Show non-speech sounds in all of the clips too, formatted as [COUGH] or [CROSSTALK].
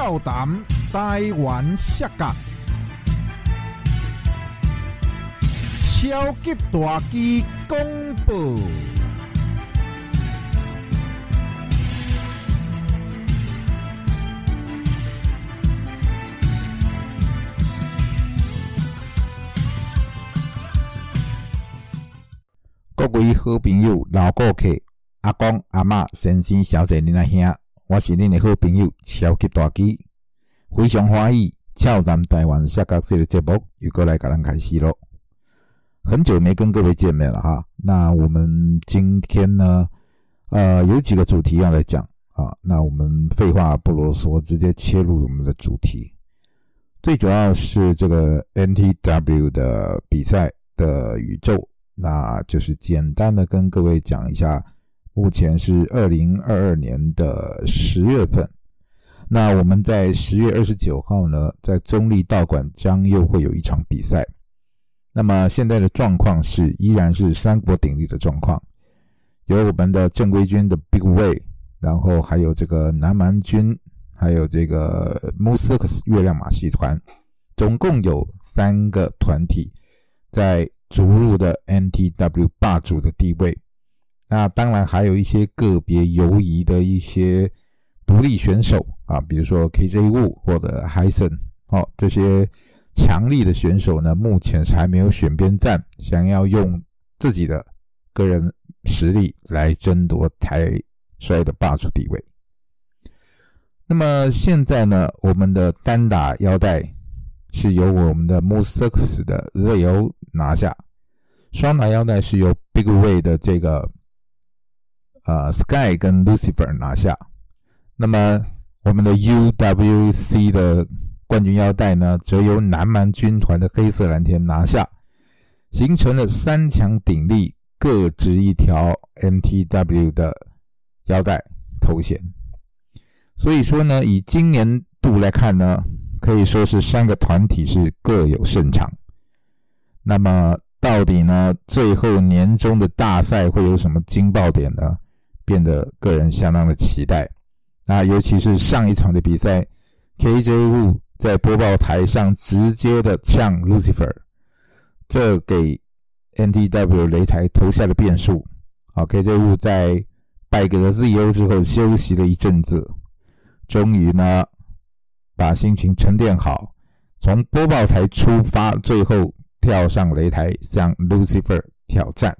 笑谈台湾色角，超级大机公布。各位好朋友、老顾客、阿公、阿嬷、先生、小姐、恁阿兄，我是恁的好朋友超级大机，非常欢喜，俏谈台湾下角这个节目又过来甲咱开始咯。很久没跟各位见面了哈，那我们今天呢，呃，有几个主题要来讲啊，那我们废话不啰嗦，直接切入我们的主题。最主要是这个 NTW 的比赛的宇宙。那就是简单的跟各位讲一下，目前是二零二二年的十月份。那我们在十月二十九号呢，在中立道馆将又会有一场比赛。那么现在的状况是依然是三国鼎立的状况，有我们的正规军的 Big Way，然后还有这个南蛮军，还有这个 Musix 月亮马戏团，总共有三个团体在。逐入的 NTW 霸主的地位，那当然还有一些个别游移的一些独立选手啊，比如说 KJ Wu 或者 Hyson 哦，这些强力的选手呢，目前是还没有选边站，想要用自己的个人实力来争夺台摔的霸主地位。那么现在呢，我们的单打腰带是由我们的 Musix 的 ZO。拿下双打腰带是由 Big Way 的这个呃 Sky 跟 Lucifer 拿下，那么我们的 UWC 的冠军腰带呢，则由南蛮军团的黑色蓝天拿下，形成了三强鼎立，各执一条 NTW 的腰带头衔。所以说呢，以今年度来看呢，可以说是三个团体是各有胜场。那么到底呢？最后年终的大赛会有什么惊爆点呢？变得个人相当的期待。那尤其是上一场的比赛，KJ Wu 在播报台上直接的呛 Lucifer，这给 NTW 擂台投下了变数。好，KJ Wu 在败给了 ZO 之后休息了一阵子，终于呢把心情沉淀好，从播报台出发，最后。跳上擂台向 Lucifer 挑战，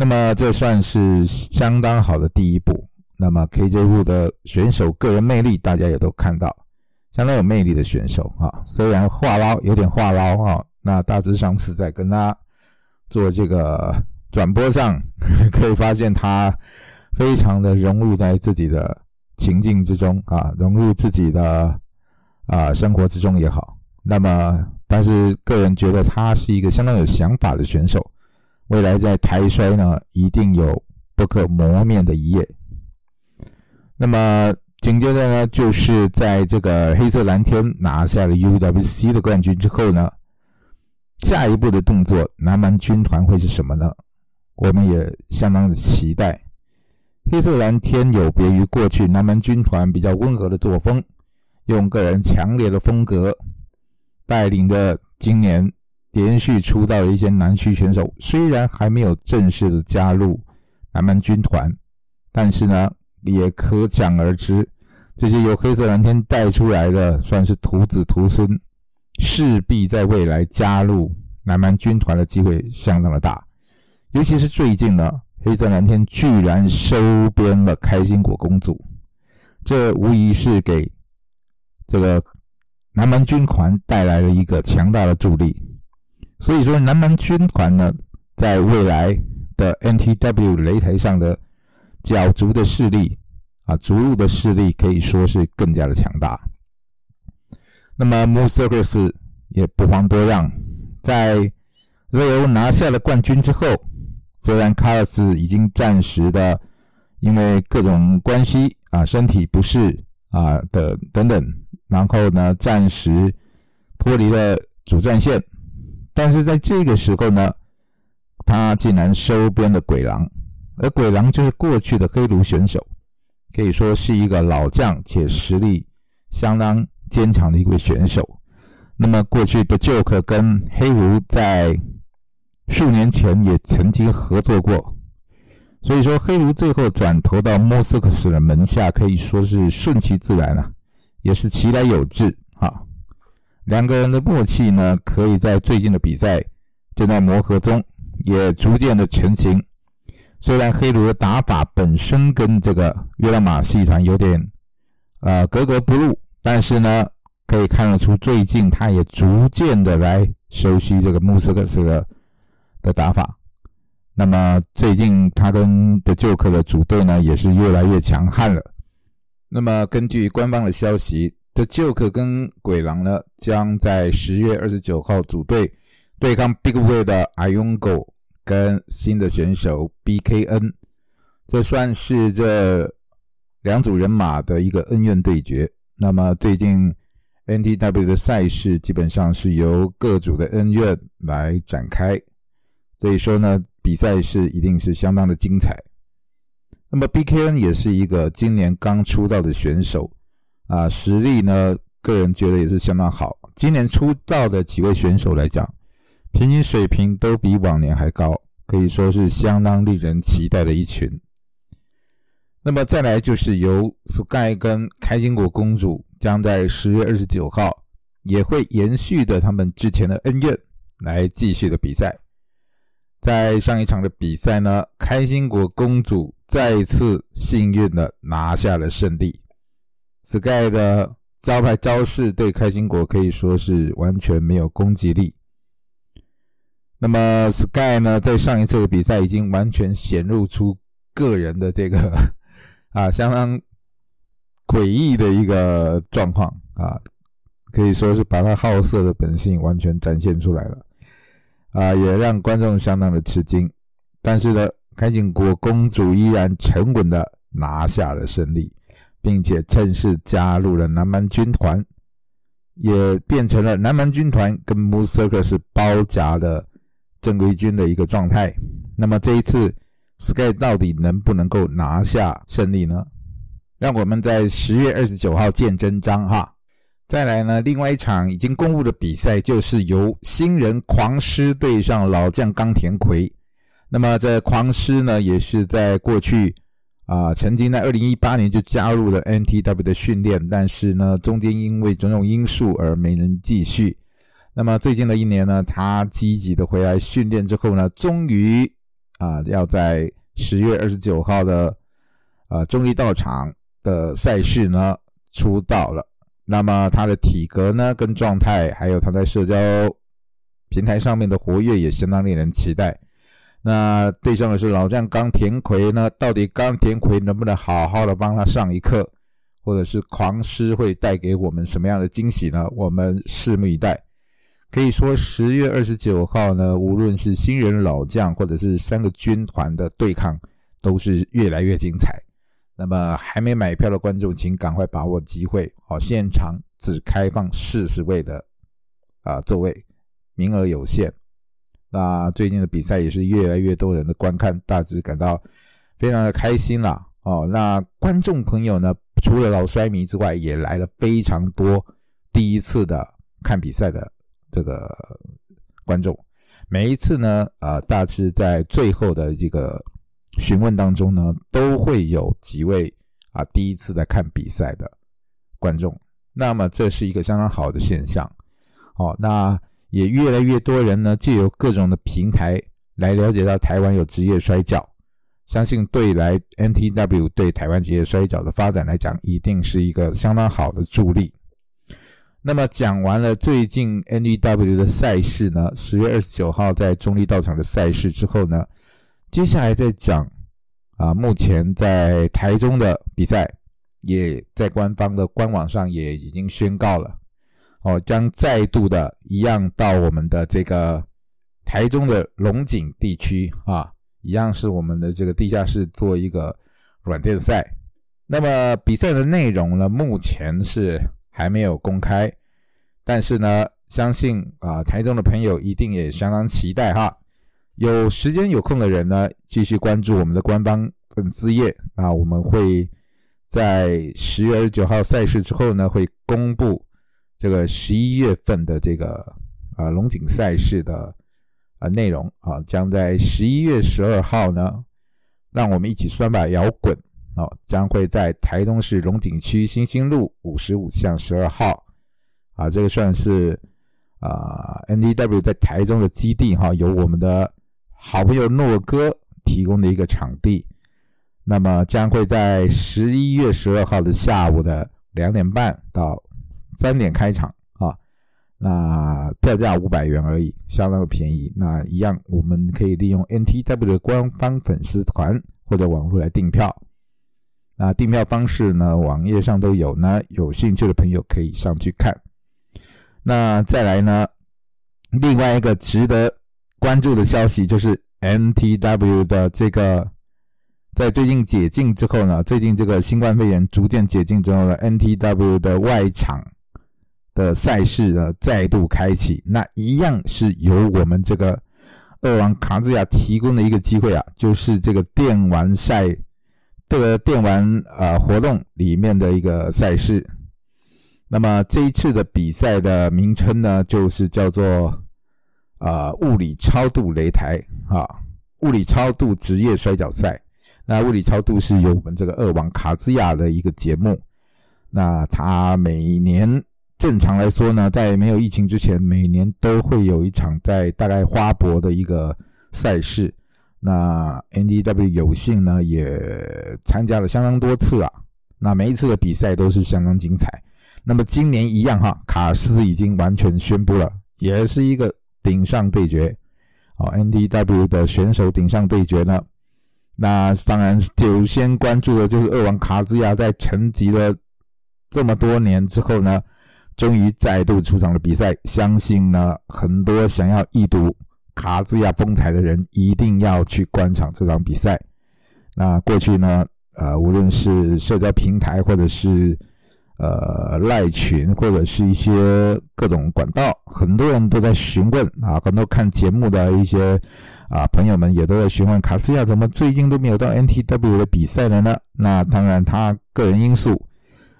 那么这算是相当好的第一步。那么 KJ Wu 的选手个人魅力，大家也都看到，相当有魅力的选手啊。虽然话唠有点话唠啊，那大致上次在跟他做这个转播上，[LAUGHS] 可以发现他非常的融入在自己的情境之中啊，融入自己的啊生活之中也好。那么，但是个人觉得他是一个相当有想法的选手，未来在台摔呢，一定有不可磨灭的一页。那么紧接着呢，就是在这个黑色蓝天拿下了 UWC 的冠军之后呢，下一步的动作，南蛮军团会是什么呢？我们也相当的期待。黑色蓝天有别于过去南蛮军团比较温和的作风，用个人强烈的风格。带领的今年连续出道的一些南区选手，虽然还没有正式的加入南蛮军团，但是呢，也可想而知，这些由黑色蓝天带出来的，算是徒子徒孙，势必在未来加入南蛮军团的机会相当的大。尤其是最近呢，黑色蓝天居然收编了开心果公主，这无疑是给这个。南蛮军团带来了一个强大的助力，所以说南蛮军团呢，在未来的 NTW 擂台上的角逐的势力啊，逐鹿的势力可以说是更加的强大。那么 m o s e Circus 也不遑多让，在 ZO 拿下了冠军之后，虽然卡尔斯已经暂时的因为各种关系啊，身体不适啊的等等。然后呢，暂时脱离了主战线，但是在这个时候呢，他竟然收编了鬼狼，而鬼狼就是过去的黑奴选手，可以说是一个老将且实力相当坚强的一位选手。那么过去的 Joke 跟黑狐在数年前也曾经合作过，所以说黑狐最后转投到莫斯科斯的门下，可以说是顺其自然啊，也是其来有志啊。两个人的默契呢，可以在最近的比赛正在磨合中，也逐渐的成型。虽然黑奴的打法本身跟这个约拉马戏团有点呃格格不入，但是呢，可以看得出最近他也逐渐的来熟悉这个穆斯克斯的的打法。那么最近他跟的旧客的组队呢，也是越来越强悍了。那么根据官方的消息，The Joke 跟鬼狼呢，将在十月二十九号组队对抗 Big Way 的 Iongo。跟新的选手 BKN，这算是这两组人马的一个恩怨对决。那么最近 NTW 的赛事基本上是由各组的恩怨来展开，所以说呢，比赛是一定是相当的精彩。那么 BKN 也是一个今年刚出道的选手啊，实力呢，个人觉得也是相当好。今年出道的几位选手来讲。平均水平都比往年还高，可以说是相当令人期待的一群。那么再来就是由 Sky 跟开心果公主将在十月二十九号也会延续的他们之前的恩怨来继续的比赛。在上一场的比赛呢，开心果公主再次幸运的拿下了胜利。Sky 的招牌招式对开心果可以说是完全没有攻击力。那么 Sky 呢，在上一次的比赛已经完全显露出个人的这个 [LAUGHS] 啊相当诡异的一个状况啊，可以说是把他好色的本性完全展现出来了啊，也让观众相当的吃惊。但是呢，开心果公主依然沉稳的拿下了胜利，并且正式加入了南蛮军团，也变成了南蛮军团跟 Moon Circus 包夹的。正规军的一个状态，那么这一次 Sky 到底能不能够拿下胜利呢？让我们在十月二十九号见真章哈。再来呢，另外一场已经公布的比赛就是由新人狂狮对上老将冈田葵。那么这狂狮呢，也是在过去啊，曾经在二零一八年就加入了 NTW 的训练，但是呢，中间因为种种因素而没能继续。那么最近的一年呢，他积极的回来训练之后呢，终于啊要在十月二十九号的啊中立道场的赛事呢出道了。那么他的体格呢跟状态，还有他在社交平台上面的活跃也相当令人期待。那对上的是老将冈田葵呢，到底冈田葵能不能好好的帮他上一课，或者是狂狮会带给我们什么样的惊喜呢？我们拭目以待。可以说，十月二十九号呢，无论是新人老将，或者是三个军团的对抗，都是越来越精彩。那么，还没买票的观众，请赶快把握机会。好，现场只开放四十位的啊座位，名额有限。那最近的比赛也是越来越多人的观看，大致感到非常的开心啦。哦，那观众朋友呢，除了老衰迷之外，也来了非常多第一次的看比赛的。这个观众每一次呢，呃，大致在最后的这个询问当中呢，都会有几位啊第一次在看比赛的观众。那么这是一个相当好的现象。哦，那也越来越多人呢，借由各种的平台来了解到台湾有职业摔跤，相信对来 NTW 对台湾职业摔跤的发展来讲，一定是一个相当好的助力。那么讲完了最近 NEW 的赛事呢，十月二十九号在中立道场的赛事之后呢，接下来再讲啊，目前在台中的比赛，也在官方的官网上也已经宣告了，哦，将再度的一样到我们的这个台中的龙井地区啊，一样是我们的这个地下室做一个软垫赛。那么比赛的内容呢，目前是还没有公开。但是呢，相信啊，台中的朋友一定也相当期待哈。有时间有空的人呢，继续关注我们的官方粉丝页啊，我们会在十月二十九号赛事之后呢，会公布这个十一月份的这个啊龙井赛事的啊内容啊，将在十一月十二号呢，让我们一起酸把摇滚哦，将会在台东市龙井区新兴路五十五巷十二号啊，这个算是啊 N D W 在台中的基地哈，由我们的好朋友诺哥提供的一个场地。那么将会在十一月十二号的下午的两点半到三点开场啊，那票价五百元而已，相当的便宜。那一样，我们可以利用 NTW 的官方粉丝团或者网络来订票。那订票方式呢，网页上都有呢，有兴趣的朋友可以上去看。那再来呢，另外一个值得关注的消息就是 NTW 的这个。在最近解禁之后呢，最近这个新冠肺炎逐渐解禁之后呢，NTW 的外场的赛事呢再度开启，那一样是由我们这个二王卡兹亚提供的一个机会啊，就是这个电玩赛这个电玩呃活动里面的一个赛事。那么这一次的比赛的名称呢，就是叫做啊物理超度擂台啊，物理超度职业摔跤赛。那物理超度是由我们这个二王卡兹亚的一个节目。那他每年正常来说呢，在没有疫情之前，每年都会有一场在大概花博的一个赛事。那 NDW 有幸呢也参加了相当多次啊。那每一次的比赛都是相当精彩。那么今年一样哈，卡斯已经完全宣布了，也是一个顶上对决。哦，NDW 的选手顶上对决呢？那当然，首先关注的就是二王卡兹亚在沉寂了这么多年之后呢，终于再度出场了比赛。相信呢，很多想要一睹卡兹亚风采的人，一定要去观赏这场比赛。那过去呢，呃，无论是社交平台，或者是呃赖群，或者是一些各种管道，很多人都在询问啊，很多看节目的一些。啊，朋友们也都在询问卡斯亚怎么最近都没有到 NTW 的比赛了呢？那当然，他个人因素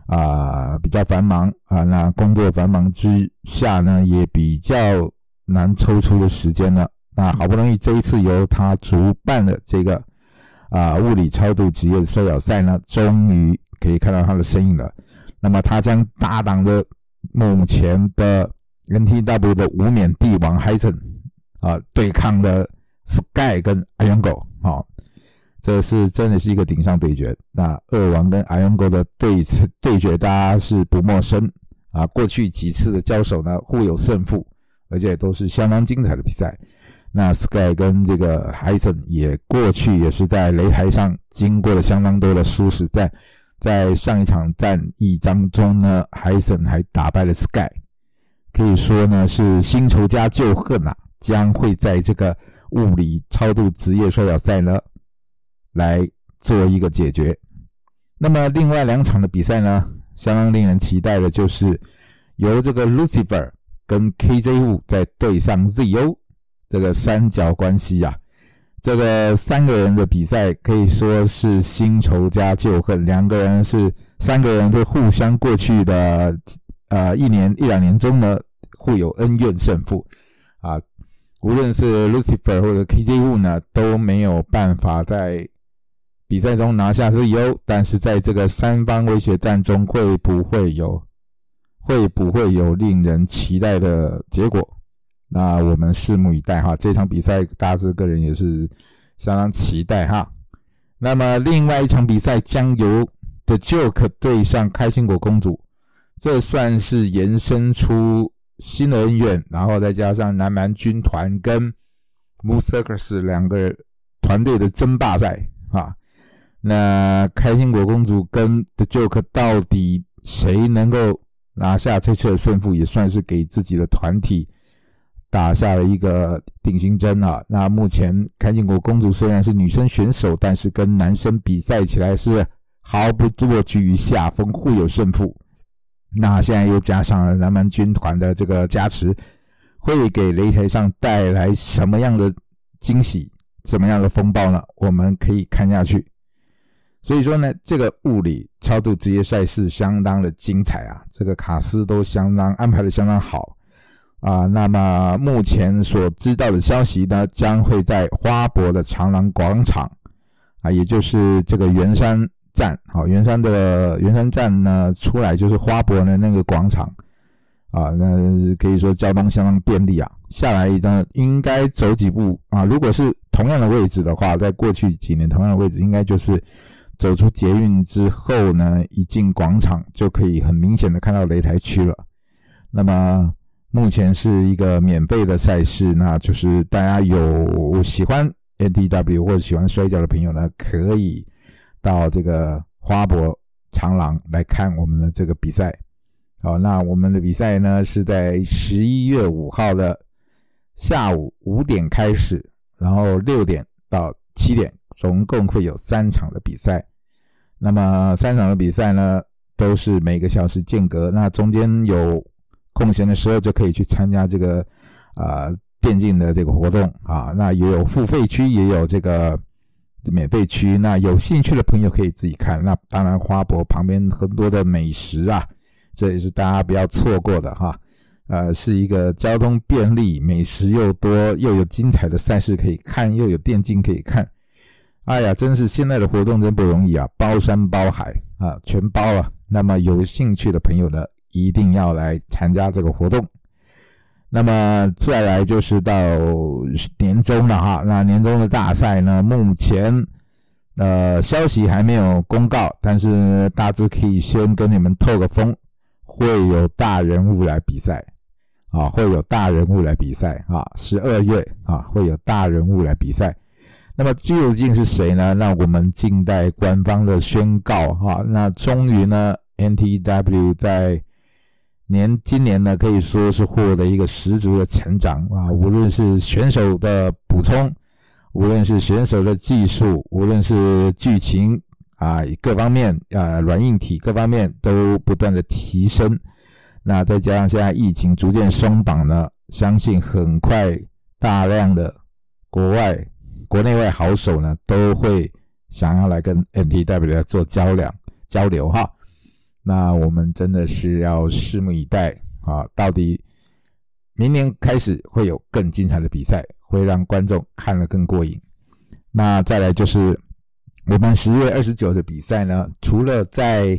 啊比较繁忙啊，那工作繁忙之下呢，也比较难抽出的时间了。那好不容易这一次由他主办的这个啊物理超度职业摔跤赛呢，终于可以看到他的身影了。那么他将搭档着目前的 NTW 的无冕帝王 h 森啊对抗的。Sky 跟 Iron Go，啊，这是真的是一个顶上对决。那二王跟 Iron Go 的对对决，大家是不陌生啊。过去几次的交手呢，互有胜负，而且都是相当精彩的比赛。那 Sky 跟这个 h s o n 也过去也是在擂台上经过了相当多的殊死战。在上一场战役当中呢 h s o n 还打败了 Sky，可以说呢是新仇加旧恨啊，将会在这个。物理超度职业摔角赛呢，来做一个解决。那么另外两场的比赛呢，相当令人期待的就是由这个 Lucifer 跟 KJ 五在对上 ZO 这个三角关系啊。这个三个人的比赛可以说是新仇加旧恨，两个人是三个人都互相过去的呃一年一两年中呢互有恩怨胜负啊。无论是 Lucifer 或者 KJ 物呢，都没有办法在比赛中拿下 ZO，但是在这个三方威胁战中，会不会有会不会有令人期待的结果？那我们拭目以待哈。这场比赛大致个人也是相当期待哈。那么另外一场比赛将由 The Joke 对上开心果公主，这算是延伸出。新的恩怨，然后再加上南蛮军团跟 m u s i c s 两个团队的争霸赛啊，那开心果公主跟 The Joke 到底谁能够拿下这次的胜负，也算是给自己的团体打下了一个定心针啊。那目前开心果公主虽然是女生选手，但是跟男生比赛起来是毫不落居于下风，互有胜负。那现在又加上了南蛮军团的这个加持，会给擂台上带来什么样的惊喜、什么样的风暴呢？我们可以看下去。所以说呢，这个物理超度职业赛事相当的精彩啊，这个卡司都相当安排的相当好啊。那么目前所知道的消息呢，将会在花博的长廊广场啊，也就是这个圆山站，好，圆山的圆山站呢出来就是花博的那个广场啊，那可以说交通相当便利啊。下来呢，应该走几步啊？如果是同样的位置的话，在过去几年同样的位置，应该就是。走出捷运之后呢，一进广场就可以很明显的看到擂台区了。那么目前是一个免费的赛事，那就是大家有喜欢 NTW 或者喜欢摔跤的朋友呢，可以到这个花博长廊来看我们的这个比赛。好，那我们的比赛呢是在十一月五号的下午五点开始，然后六点到七点。总共会有三场的比赛，那么三场的比赛呢，都是每个小时间隔。那中间有空闲的时候，就可以去参加这个啊电竞的这个活动啊。那也有付费区，也有这个免费区。那有兴趣的朋友可以自己看。那当然，花博旁边很多的美食啊，这也是大家不要错过的哈。呃，是一个交通便利、美食又多、又有精彩的赛事可以看，又有电竞可以看。哎呀，真是现在的活动真不容易啊，包山包海啊，全包了。那么有兴趣的朋友呢，一定要来参加这个活动。那么再来就是到年终了哈，那年终的大赛呢，目前呃消息还没有公告，但是大致可以先跟你们透个风，会有大人物来比赛啊，会有大人物来比赛啊，十二月啊会有大人物来比赛。那么究竟是谁呢？那我们静待官方的宣告哈。那终于呢，NTW 在年今年呢，可以说是获得一个十足的成长啊。无论是选手的补充，无论是选手的技术，无论是剧情啊，各方面啊，软硬体各方面都不断的提升。那再加上现在疫情逐渐松绑呢，相信很快大量的国外。国内外好手呢都会想要来跟 NTW 做交流交流哈，那我们真的是要拭目以待啊！到底明年开始会有更精彩的比赛，会让观众看了更过瘾。那再来就是我们十月二十九的比赛呢，除了在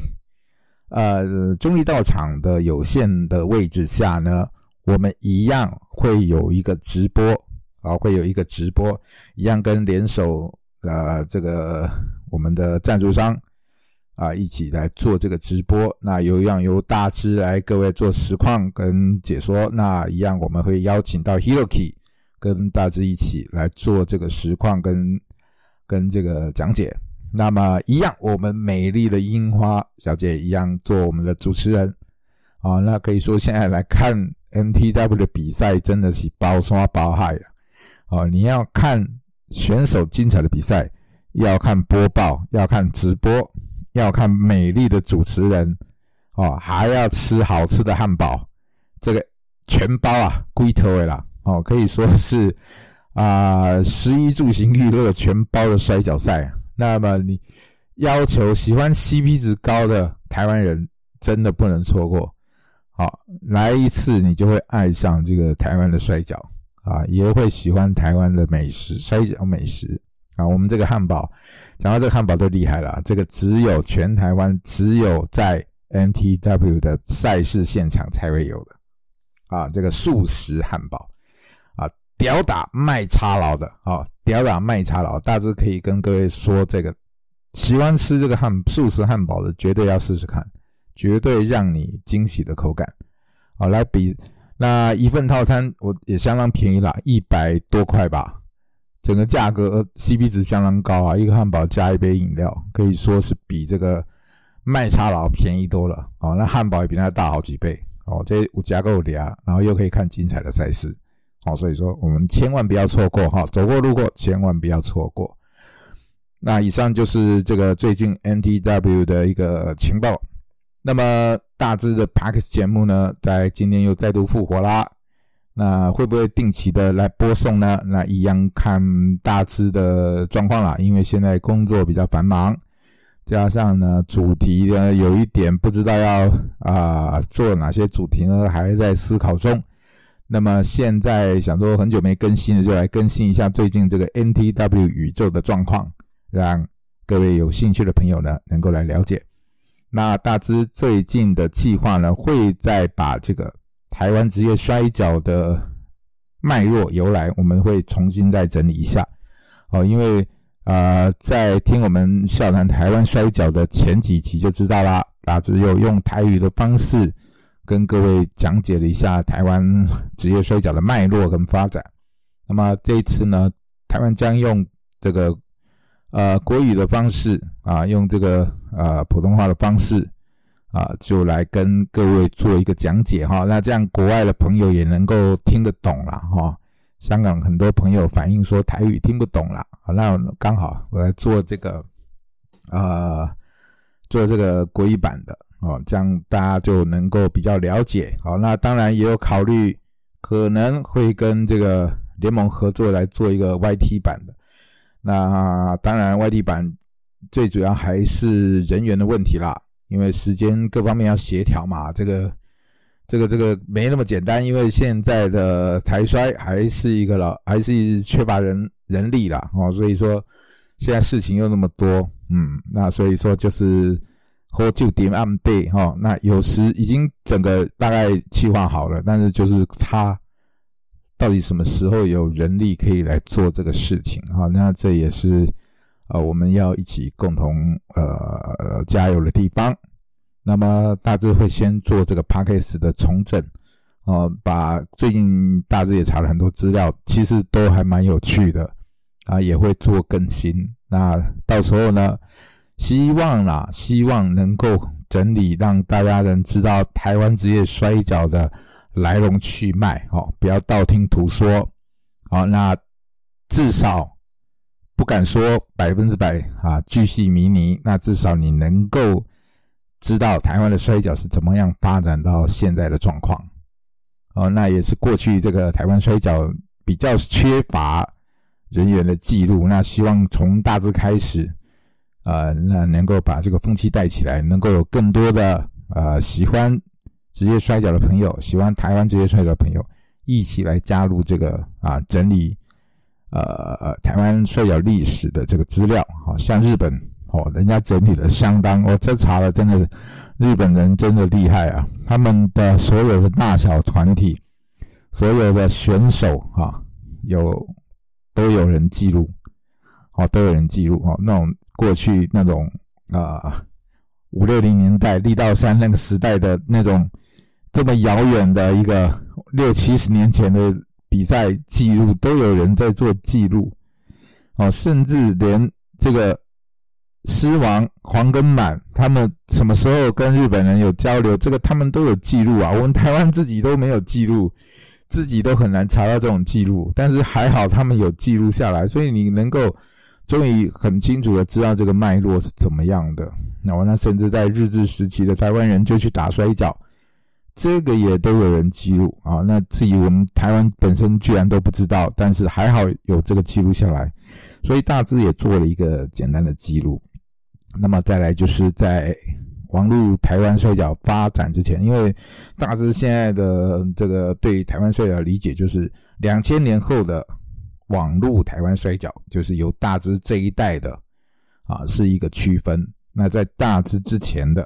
呃中立道场的有限的位置下呢，我们一样会有一个直播。啊，会有一个直播，一样跟联手呃这个我们的赞助商啊一起来做这个直播。那有样由大志来各位做实况跟解说，那一样我们会邀请到 Hiroki 跟大志一起来做这个实况跟跟这个讲解。那么一样，我们美丽的樱花小姐一样做我们的主持人啊。那可以说现在来看 MTW 的比赛，真的是包山包海了。哦，你要看选手精彩的比赛，要看播报，要看直播，要看美丽的主持人，哦，还要吃好吃的汉堡，这个全包啊，龟头的啦，哦，可以说是啊，食衣住行娱乐全包的摔跤赛。那么你要求喜欢 CP 值高的台湾人，真的不能错过。好，来一次你就会爱上这个台湾的摔跤。啊，也会喜欢台湾的美食，摔跤美食啊。我们这个汉堡，讲到这个汉堡都厉害了，这个只有全台湾只有在 NTW 的赛事现场才会有的啊。这个素食汉堡啊，屌打麦叉佬的啊，屌打麦叉佬，大致可以跟各位说，这个喜欢吃这个汉素食汉堡的，绝对要试试看，绝对让你惊喜的口感。好，来比。那一份套餐我也相当便宜啦，一百多块吧，整个价格 CP 值相当高啊！一个汉堡加一杯饮料，可以说是比这个麦茶佬便宜多了哦。那汉堡也比它大好几倍哦。这五加够俩，然后又可以看精彩的赛事哦。所以说我们千万不要错过哈，走过路过千万不要错过。那以上就是这个最近 NTW 的一个情报。那么大致的 p a k 节目呢，在今年又再度复活啦。那会不会定期的来播送呢？那一样看大致的状况啦。因为现在工作比较繁忙，加上呢主题呢有一点不知道要啊做哪些主题呢，还在思考中。那么现在想说很久没更新了，就来更新一下最近这个 NTW 宇宙的状况，让各位有兴趣的朋友呢能够来了解。那大致最近的计划呢，会再把这个台湾职业摔跤的脉络由来，我们会重新再整理一下。哦，因为呃，在听我们笑谈台湾摔跤的前几集就知道啦，大致有用台语的方式跟各位讲解了一下台湾职业摔跤的脉络跟发展。那么这一次呢，台湾将用这个。呃，国语的方式啊，用这个呃普通话的方式啊，就来跟各位做一个讲解哈。那这样国外的朋友也能够听得懂了哈。香港很多朋友反映说台语听不懂了，那刚好我来做这个呃做这个国语版的哦，这样大家就能够比较了解。好，那当然也有考虑可能会跟这个联盟合作来做一个 YT 版的。那当然，，YT 版最主要还是人员的问题啦，因为时间各方面要协调嘛，这个、这个、这个没那么简单。因为现在的台衰还是一个老，还是缺乏人人力啦，哦，所以说现在事情又那么多，嗯，那所以说就是和就点暗对哈，那有时已经整个大概计划好了，但是就是差。到底什么时候有人力可以来做这个事情？哈，那这也是呃我们要一起共同呃加油的地方。那么大致会先做这个 p a c k a g e 的重整，哦，把最近大致也查了很多资料，其实都还蛮有趣的啊，也会做更新。那到时候呢，希望啦，希望能够整理，让大家能知道台湾职业摔跤的。来龙去脉，哦，不要道听途说，好，那至少敢说百分之百啊，巨细靡遗，那至少你能够知道台湾的摔跤是怎么样发展到现在的状况，哦，那也是过去这个台湾摔跤比较缺乏人员的记录，那希望从大致开始，呃，那能够把这个风气带起来，能够有更多的呃喜欢。职业摔跤的朋友，喜欢台湾职业摔跤的朋友，一起来加入这个啊，整理呃台湾摔跤历史的这个资料。好像日本哦，人家整理的相当，我这查了，真的日本人真的厉害啊！他们的所有的大小团体，所有的选手啊，有都有人记录，哦，都有人记录哦，那种过去那种啊五六零年代力道山那个时代的那种。这么遥远的一个六七十年前的比赛记录，都有人在做记录，哦，甚至连这个狮王黄根满他们什么时候跟日本人有交流，这个他们都有记录啊。我们台湾自己都没有记录，自己都很难查到这种记录，但是还好他们有记录下来，所以你能够终于很清楚的知道这个脉络是怎么样的。那我那甚至在日治时期的台湾人就去打摔跤。这个也都有人记录啊，那至于我们台湾本身居然都不知道，但是还好有这个记录下来，所以大致也做了一个简单的记录。那么再来就是在网络台湾摔跤发展之前，因为大致现在的这个对台湾摔跤理解就是两千年后的网络台湾摔跤，就是由大致这一代的啊是一个区分。那在大致之前的。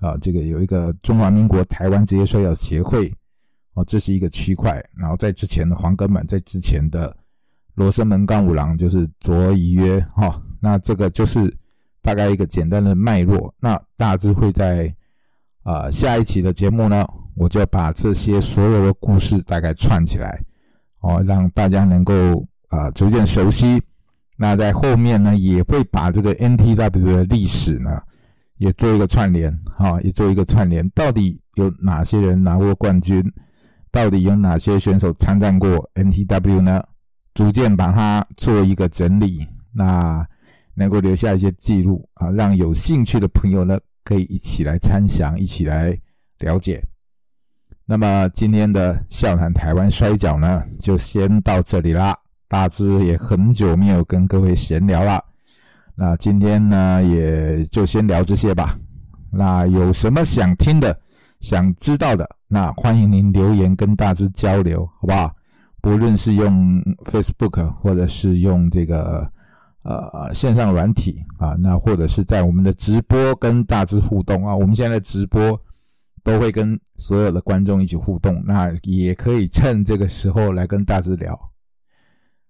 啊，这个有一个中华民国台湾职业摔跤协会，哦，这是一个区块。然后在之前的黄根满，在之前的罗生门干五郎就是左乙约，哈，那这个就是大概一个简单的脉络。那大致会在啊下一期的节目呢，我就把这些所有的故事大概串起来，哦，让大家能够啊逐渐熟悉。那在后面呢，也会把这个 NTW 的历史呢。也做一个串联，哈，也做一个串联。到底有哪些人拿过冠军？到底有哪些选手参战过 NTW 呢？逐渐把它做一个整理，那能够留下一些记录啊，让有兴趣的朋友呢可以一起来参详，一起来了解。那么今天的笑谈台湾摔角呢，就先到这里啦。大致也很久没有跟各位闲聊了。那今天呢，也就先聊这些吧。那有什么想听的、想知道的，那欢迎您留言跟大致交流，好不好？不论是用 Facebook 或者是用这个呃线上软体啊，那或者是在我们的直播跟大致互动啊，我们现在直播都会跟所有的观众一起互动，那也可以趁这个时候来跟大致聊。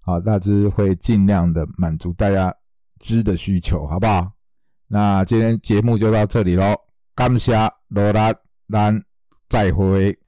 好，大致会尽量的满足大家知的需求，好不好？那今天节目就到这里喽，感谢罗拉，咱再会。